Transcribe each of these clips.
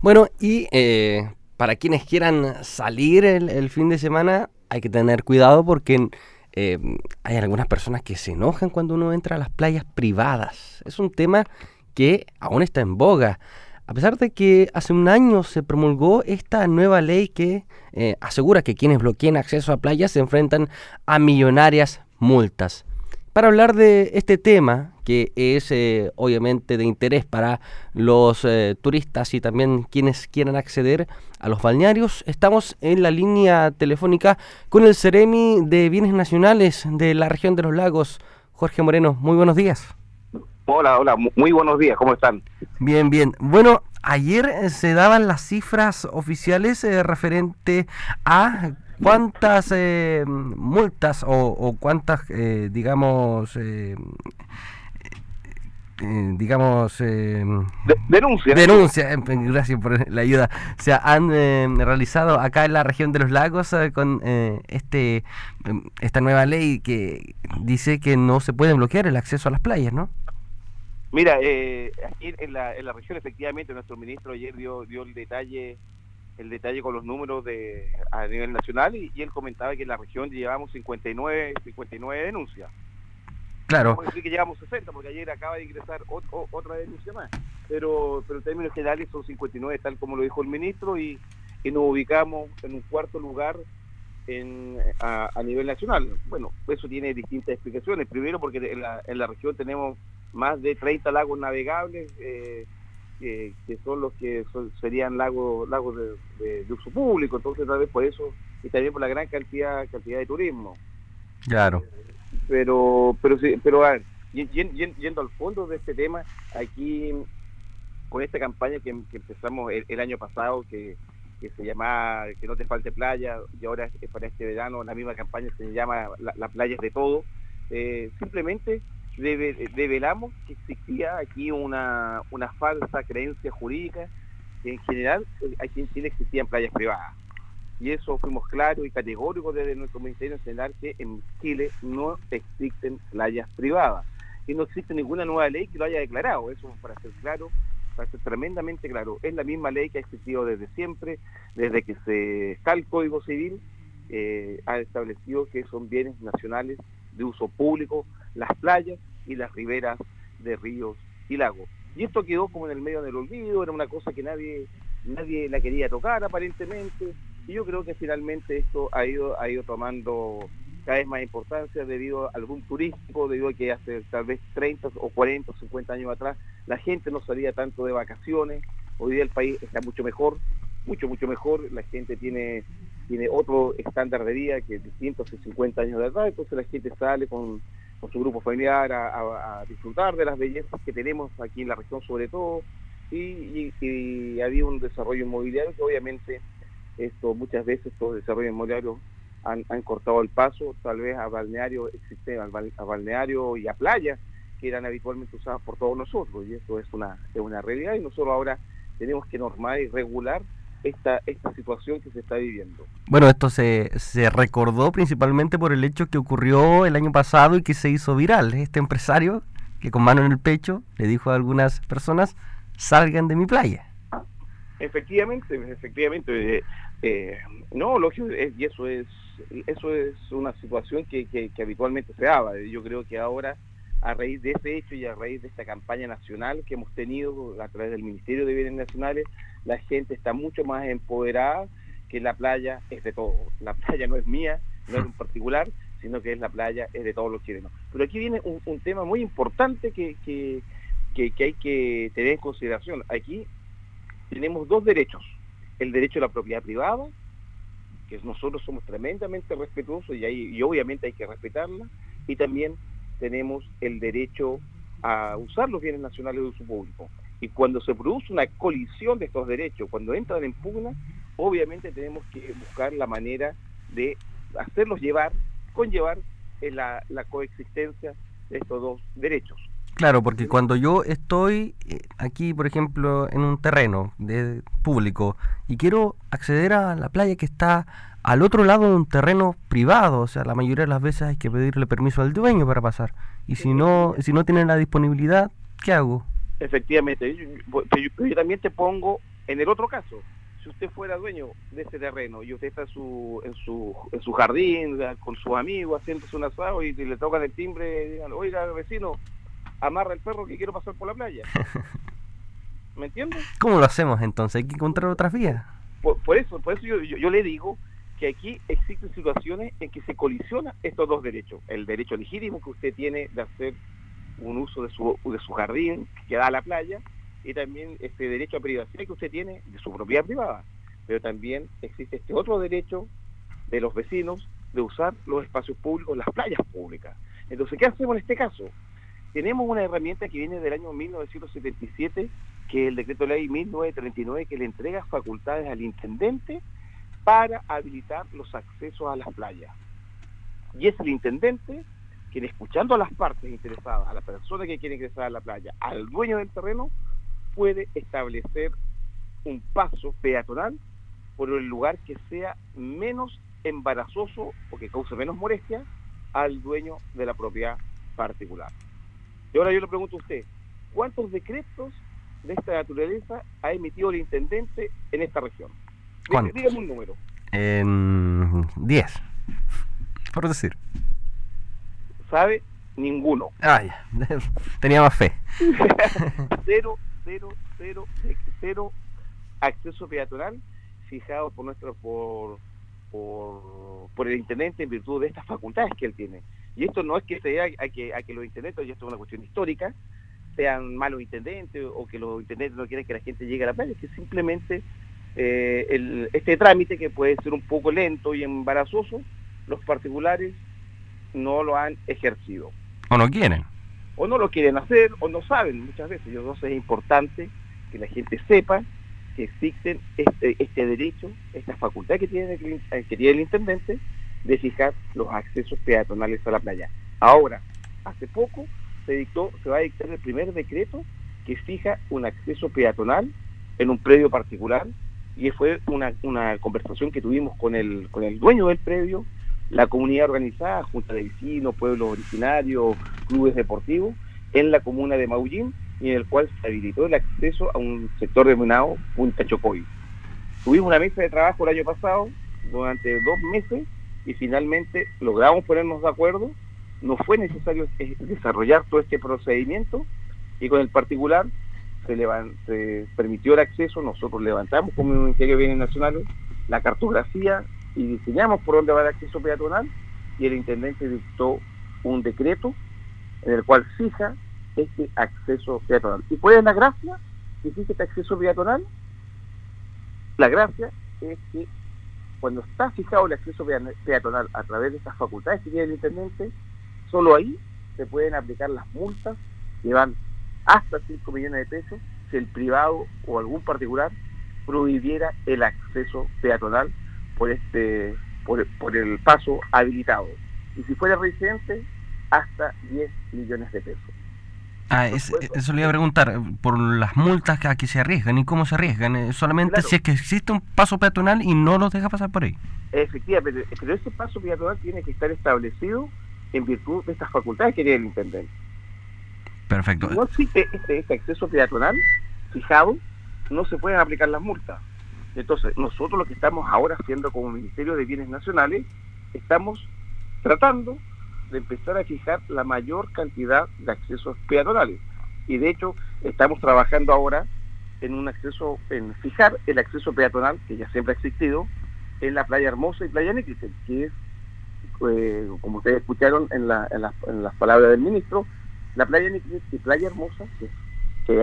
Bueno, y eh, para quienes quieran salir el, fin de semana, hay que tener cuidado porque eh, hay algunas personas que se enojan cuando uno entra a las playas privadas. Es un tema que aún está en boga. A pesar de que hace un año se promulgó esta nueva ley que eh, asegura que quienes bloqueen acceso a playas se enfrentan a millonarias multas. Para hablar de este tema, que es eh, obviamente de interés para los eh, turistas y también quienes quieran acceder a los balnearios, estamos en la línea telefónica con el Ceremi de Bienes Nacionales de la región de los lagos, Jorge Moreno. Muy buenos días. Hola, hola, muy buenos días, ¿cómo están? Bien, bien. Bueno, ayer eh, se daban las cifras oficiales eh, referente a cuántas eh, multas o, cuántas, digamos, digamos denuncias. denuncia gracias por la ayuda. Se han realizado acá en la región de los lagos con este esta nueva ley que dice que no se puede bloquear el acceso a las playas no Mira, eh, aquí en la, en la región efectivamente nuestro ministro ayer dio, dio el detalle el detalle con los números de a nivel nacional y, él comentaba que en la región llevamos 59 59 denuncias. Claro. Podemos decir que llevamos 60 porque ayer acaba de ingresar otra denuncia más, pero pero en términos generales son 59 tal como lo dijo el ministro y, y nos ubicamos en un cuarto lugar en, a, a, nivel nacional. Bueno, eso tiene distintas explicaciones. Primero porque en la, en la región tenemos más de 30 lagos navegables, eh, que, son los que serían lagos lagos de, uso público, entonces tal vez por eso, y también por la gran cantidad cantidad de turismo. Claro. Pero, pero sí, pero a ver, yendo, al fondo de este tema, aquí con esta campaña que, empezamos el, año pasado, que, se llama Que no te falte playa, y ahora es para este verano, la misma campaña se llama La, playa es de todo, eh, simplemente develamos que existía aquí una, una falsa creencia jurídica que en general eh, aquí en Chile existían playas privadas. Y eso fuimos claros y categóricos desde nuestro Ministerio Nacional que en Chile no existen playas privadas. Y no existe ninguna nueva ley que lo haya declarado. Eso para ser claro, para ser tremendamente claro. Es la misma ley que ha existido desde siempre, desde que se está el Código Civil, eh, ha establecido que son bienes nacionales de uso público las playas y las riberas de ríos y lagos. Y esto quedó como en el medio del olvido, era una cosa que nadie nadie la quería tocar aparentemente, y yo creo que finalmente esto ha ido ha ido tomando cada vez más importancia debido al boom turístico, debido a que hace tal vez 30 o 40 o 50 años atrás la gente no salía tanto de vacaciones, hoy día el país está mucho mejor, mucho, mucho mejor, la gente tiene tiene otro estándar de vida que distintos de 50 años de edad, entonces la gente sale con, su grupo familiar a, disfrutar de las bellezas que tenemos aquí en la región sobre todo, y, y, había un desarrollo inmobiliario que obviamente esto muchas veces estos desarrollos inmobiliarios han, cortado el paso tal vez a balneario existe a balneario y a playas que eran habitualmente usadas por todos nosotros y esto es una, es una realidad y nosotros ahora tenemos que normar y regular esta, esta situación que se está viviendo. Bueno, esto se, se recordó principalmente por el hecho que ocurrió el año pasado y que se hizo viral. Este empresario que con mano en el pecho le dijo a algunas personas, salgan de mi playa. Efectivamente, efectivamente. Eh, eh, no, lógico, y eso es, eso es una situación que, que, que habitualmente se daba. Yo creo que ahora a raíz de ese hecho y a raíz de esta campaña nacional que hemos tenido a través del Ministerio de Bienes Nacionales, la gente está mucho más empoderada que la playa es de todo. La playa no es mía, no es un particular, sino que es la playa, es de todos los chilenos. Pero aquí viene un, tema muy importante que, que, que, hay que tener en consideración. Aquí tenemos dos derechos. El derecho a la propiedad privada, que nosotros somos tremendamente respetuosos y, y obviamente hay que respetarla, y también tenemos el derecho a usar los bienes nacionales de uso público. Y cuando se produce una colisión de estos derechos, cuando entran en pugna, obviamente tenemos que buscar la manera de hacerlos llevar, conllevar en la, la coexistencia de estos dos derechos. Claro, porque cuando yo estoy eh, aquí, por ejemplo, en un terreno de público y quiero acceder a la playa que está al otro lado de un terreno privado, o sea, la mayoría de las veces hay que pedirle permiso al dueño para pasar. Y si no, si no tienen la disponibilidad, ¿qué hago? Efectivamente, yo, también te pongo En el otro caso, si usted fuera dueño de ese terreno y usted está en su, en su, en su jardín con sus amigos haciéndose un asado y, le tocan el timbre y digan, oiga vecino, amarra el perro que quiero pasar por la playa. ¿Me entiendes? ¿Cómo lo hacemos entonces? ¿Hay que encontrar otras vías? Por, eso, por eso yo, yo, le digo que aquí existen situaciones en que se colisionan estos dos derechos. El derecho legítimo que usted tiene de hacer un uso de su, de su jardín que da a la playa y también este derecho a privacidad que usted tiene de su propiedad privada. Pero también existe este otro derecho de los vecinos de usar los espacios públicos, las playas públicas. Entonces, ¿qué hacemos en este caso? Tenemos una herramienta que viene del año 1977, que es el decreto ley 1939, que le entrega facultades al intendente para habilitar los accesos a las playas. Y es el intendente quien, escuchando a las partes interesadas, a la persona que quiere ingresar a la playa, al dueño del terreno, puede establecer un paso peatonal por el lugar que sea menos embarazoso o que cause menos molestia al dueño de la propiedad particular. Y ahora yo le pregunto a usted, ¿cuántos decretos de esta naturaleza ha emitido el intendente en esta región? Dígame un número. En 10, por decir. ¿Sabe? Ninguno. Ah, ya. Tenía más fe. cero cero, cero, cero acceso peatonal fijado por nuestro por, por, el intendente en virtud de estas facultades que él tiene. Y esto no es que sea a que, a que los intendentes, y esto es una cuestión histórica, sean malos intendentes o que los intendentes no quieren que la gente llegue a la playa, es que simplemente eh, el, este trámite que puede ser un poco lento y embarazoso, los particulares no lo han ejercido. O no quieren o no lo quieren hacer o no saben muchas veces. Yo sé es importante que la gente sepa que existen este, este derecho, esta facultad que tiene, el, eh, que tiene el intendente de fijar los accesos peatonales a la playa. Ahora, hace poco se dictó, se va a dictar el primer decreto que fija un acceso peatonal en un predio particular y fue una, una conversación que tuvimos con el, con el dueño del predio, la comunidad organizada, junta de vecinos, pueblos originarios, clubes deportivos, en la comuna de Maullín y en el cual se habilitó el acceso a un sector denominado Punta Chocoy. Tuvimos una mesa de trabajo el año pasado durante dos meses y finalmente logramos ponernos de acuerdo. No fue necesario eh, desarrollar todo este procedimiento y con el particular se, se permitió el acceso. Nosotros levantamos como Ministerio de Bienes Nacionales la cartografía y diseñamos por dónde va el acceso peatonal y el intendente dictó un decreto en el cual fija este acceso peatonal. ¿Y cuál es la gracia que fija este acceso peatonal? La gracia es que cuando está fijado el acceso peatonal a través de estas facultades que tiene el intendente, solo ahí se pueden aplicar las multas que van hasta 5 millones de pesos si el privado o algún particular prohibiera el acceso peatonal por este por, por el paso habilitado. Y si fuera residente, hasta 10 millones de pesos. Ah, eso le iba a preguntar, por las multas a que se arriesgan y cómo se arriesgan, eh, solamente si es que existe un paso peatonal y no los deja pasar por ahí. Efectivamente, pero ese paso peatonal tiene que estar establecido en virtud de estas facultades que tiene el intendente. Perfecto. Si no existe este, este acceso peatonal fijado, no se pueden aplicar las multas. Entonces, nosotros lo que estamos ahora haciendo como Ministerio de Bienes Nacionales, estamos tratando de empezar a fijar la mayor cantidad de accesos peatonales. Y de hecho, estamos trabajando ahora en un acceso, en fijar el acceso peatonal, que ya siempre ha existido, en la playa Hermosa y playa Níquel, que es, eh, como ustedes escucharon en, las palabras del ministro, la playa Níquel y playa Hermosa, que,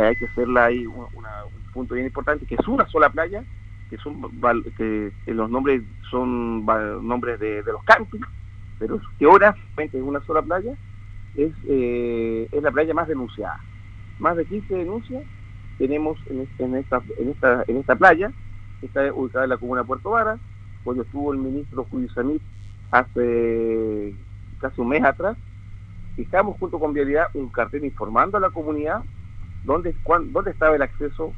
hay que hacerla ahí un punto bien importante, que es una sola playa, que son que, los nombres son nombres de, los campings, pero que ahora es una sola playa, es, eh, es la playa más denunciada. Más de 15 denuncias tenemos en, en, esta, en, esta, en esta playa, está ubicada en la comuna de Puerto Vara, cuando estuvo el ministro Julio Samit hace casi un mes atrás, fijamos junto con Vialidad un cartel informando a la comunidad dónde, dónde estaba el acceso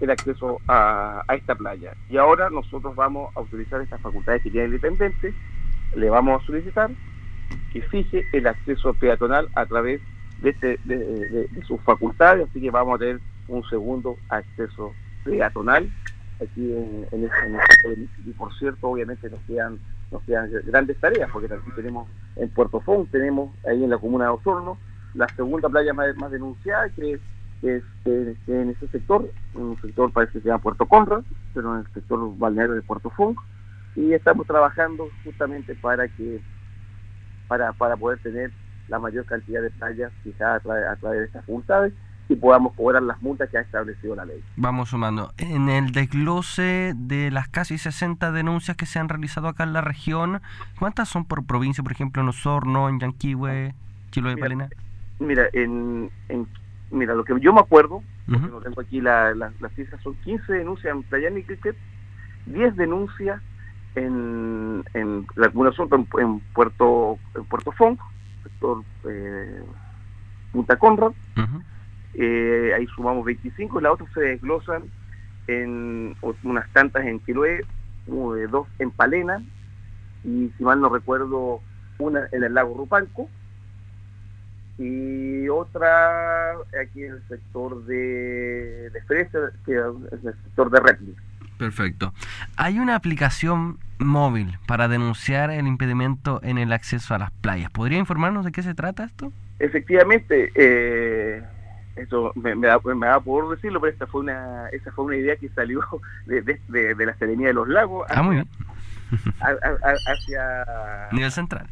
el acceso a, esta playa. Y ahora nosotros vamos a utilizar estas facultades que tiene el intendente, le vamos a solicitar que fije el acceso peatonal a través de, este, de, sus facultades, así que vamos a tener un segundo acceso peatonal aquí en, en, este, y por cierto obviamente nos quedan nos quedan grandes tareas porque también tenemos en Puerto Font tenemos ahí en la comuna de Osorno la segunda playa más, más denunciada que es, en ese sector en un sector parece que se llama Puerto Conrad pero en el sector balneario de Puerto Font y estamos trabajando justamente para que para, para poder tener la mayor cantidad de playas fijadas a través, de estas multas y podamos cobrar las multas que ha establecido la ley. Vamos sumando. En el desglose de las casi 60 denuncias que se han realizado acá en la región, ¿cuántas son por provincia, por ejemplo, en Osorno, en Yanquihue, Chiloé Palena? Mira, en, mira, lo que yo me acuerdo, no tengo aquí las cifras, son 15 denuncias en Playa Cricket, 10 denuncias en, en la comuna en, Puerto en Puerto Fong, sector eh, Punta Conrad, eh, ahí sumamos 25, y las otras se desglosan en unas tantas en Chiloé, dos en Palena, y si mal no recuerdo, una en el lago Rupanco, y otra aquí en el sector de, de Fresa, que es el sector de Redley. Perfecto. Hay una aplicación móvil para denunciar el impedimento en el acceso a las playas. ¿Podría informarnos de qué se trata esto? Efectivamente, eh, esto me, da, por decirlo, pero esta fue una esa fue una idea que salió de, de, la Serenía de los Lagos ah, muy bien. hacia nivel central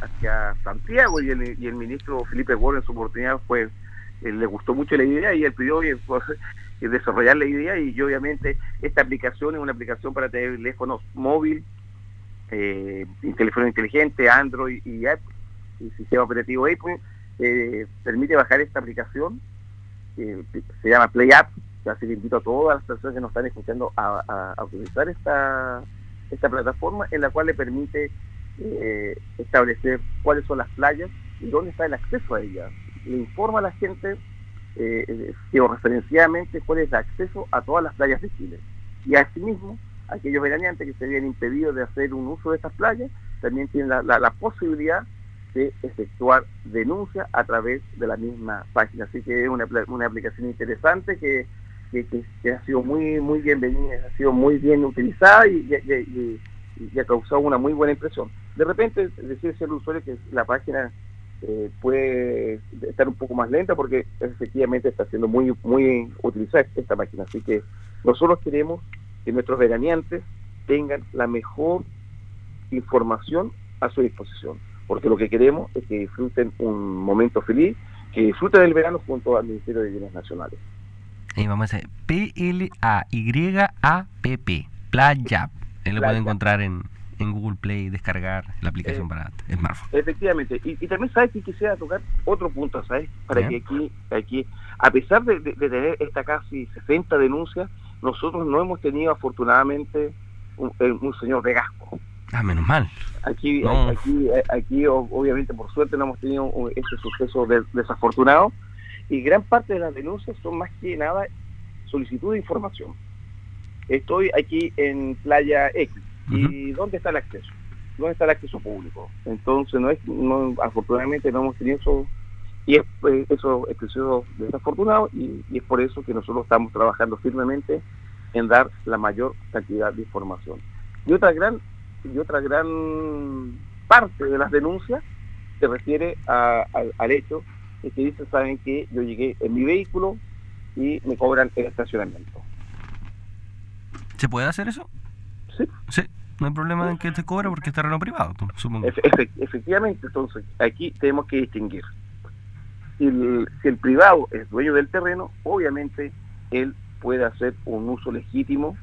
hacia Santiago y el, y ministro Felipe Gómez en su oportunidad fue eh, le gustó mucho la idea y él pidió desarrollar la idea y obviamente esta aplicación es una aplicación para teléfonos móvil, eh, teléfono inteligente, Android y Apple, el sistema operativo Apple, eh, permite bajar esta aplicación, se llama Play App, así que invito a todas las personas que nos están escuchando a, utilizar esta, esta plataforma en la cual le permite eh, establecer cuáles son las playas y dónde está el acceso a ellas. Le informa a la gente eh, georreferenciadamente cuál es el acceso a todas las playas de Chile. Y asimismo, aquellos veraneantes que se habían impedido de hacer un uso de estas playas, también tienen la, posibilidad de efectuar denuncia a través de la misma página. Así que es una, una aplicación interesante que, que, ha sido muy muy bienvenida, ha sido muy bien utilizada y, ha causado una muy buena impresión. De repente, decir al usuario que la página eh, puede estar un poco más lenta porque efectivamente está siendo muy muy utilizada esta máquina. Así que nosotros queremos que nuestros veraneantes tengan la mejor información a su disposición, porque lo que queremos es que disfruten un momento feliz, que disfruten del verano junto al Ministerio de Bienes Nacionales. Y vamos a decir P-L-A-Y-A-P-P, Playa. Él lo puede encontrar en, en Google Play descargar la aplicación eh, para smartphone. Efectivamente, y, también sabes que quisiera tocar otro punto, ¿sabes? Para que aquí, aquí, a pesar de, tener esta casi 60 denuncias, nosotros no hemos tenido afortunadamente un, eh, señor de gasco. Ah, menos mal. Aquí, aquí, aquí, obviamente, por suerte, no hemos tenido ese suceso desafortunado. Y gran parte de las denuncias son más que nada solicitud de información. Estoy aquí en Playa X, ¿Y dónde está el acceso? ¿Dónde está el acceso público? Entonces, no es, no, afortunadamente no hemos tenido eso, y es, pues, eso es desafortunado, y, es por eso que nosotros estamos trabajando firmemente en dar la mayor cantidad de información. Y otra gran, y otra gran parte de las denuncias se refiere al hecho de que dicen, saben que yo llegué en mi vehículo y me cobran el estacionamiento. ¿Se puede hacer eso? Sí. Sí. No hay problema en que te cobra porque es terreno privado, supongo. efectivamente, entonces aquí tenemos que distinguir. Si el, privado es dueño del terreno, obviamente él puede hacer un uso legítimo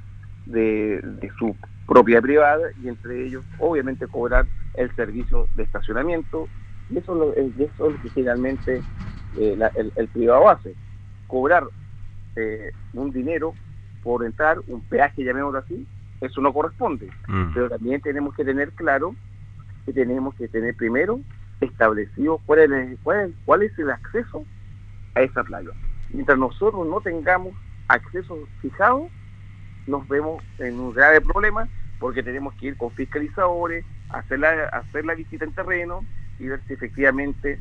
de, su propiedad privada y entre ellos, obviamente, cobrar el servicio de estacionamiento. Y eso, es lo que generalmente eh, el, privado hace. Cobrar eh, un dinero por entrar, un peaje, llamémoslo así, eso no corresponde. Mm. Pero también tenemos que tener claro que tenemos que tener primero establecido cuál es, cuál es, el acceso a esa playa. Mientras nosotros no tengamos acceso fijado, nos vemos en un grave problema porque tenemos que ir con fiscalizadores, hacer la, hacer la visita en terreno y ver si efectivamente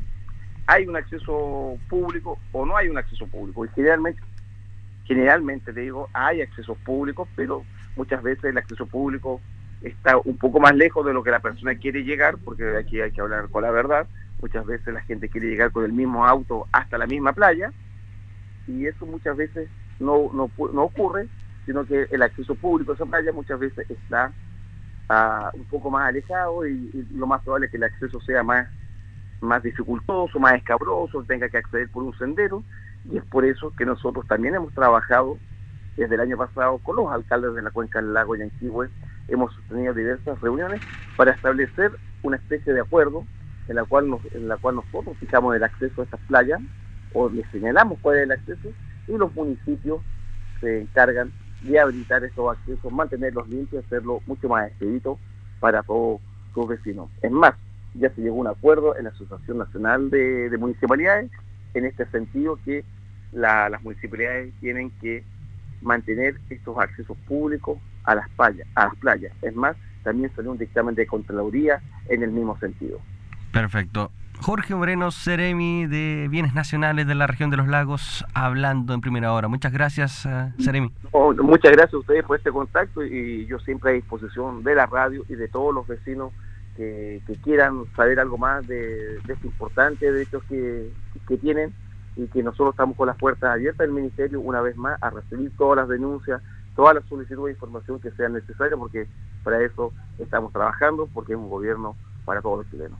hay un acceso público o no hay un acceso público. Y generalmente generalmente, te digo, hay accesos públicos, pero muchas veces el acceso público está un poco más lejos de lo que la persona quiere llegar, porque aquí hay que hablar con la verdad. Muchas veces la gente quiere llegar con el mismo auto hasta la misma playa, y eso muchas veces no, no, no ocurre, sino que el acceso público a esa playa muchas veces está uh, un poco más alejado y, y, lo más probable es que el acceso sea más, más dificultoso, más escabroso, tenga que acceder por un sendero y es por eso que nosotros también hemos trabajado desde el año pasado con los alcaldes de la cuenca del lago Yanquihue, hemos sostenido diversas reuniones para establecer una especie de acuerdo en la cual, en la cual nosotros fijamos el acceso a estas playas o le señalamos cuál es el acceso y los municipios se encargan de habilitar estos accesos, mantenerlos limpios, hacerlo mucho más expedito para todos sus vecinos. Es más, ya se llegó a un acuerdo en la Asociación Nacional de, de Municipalidades en este sentido que la, las municipalidades tienen que mantener estos accesos públicos a las playas, a las playas. Es más, también salió un dictamen de Contraloría en el mismo sentido. Perfecto. Jorge Moreno, Ceremi de Bienes Nacionales de la región de los lagos, hablando en primera hora. Muchas gracias, uh, Ceremi. Oh, muchas gracias a ustedes por este contacto y yo siempre a disposición de la radio y de todos los vecinos que, que quieran saber algo más de, de este importante derechos que, que tienen y que nosotros estamos con las puertas abiertas del Ministerio una vez más a recibir todas las denuncias, todas las solicitudes de información que sean necesarias, porque para eso estamos trabajando, porque es un gobierno para todos los chilenos.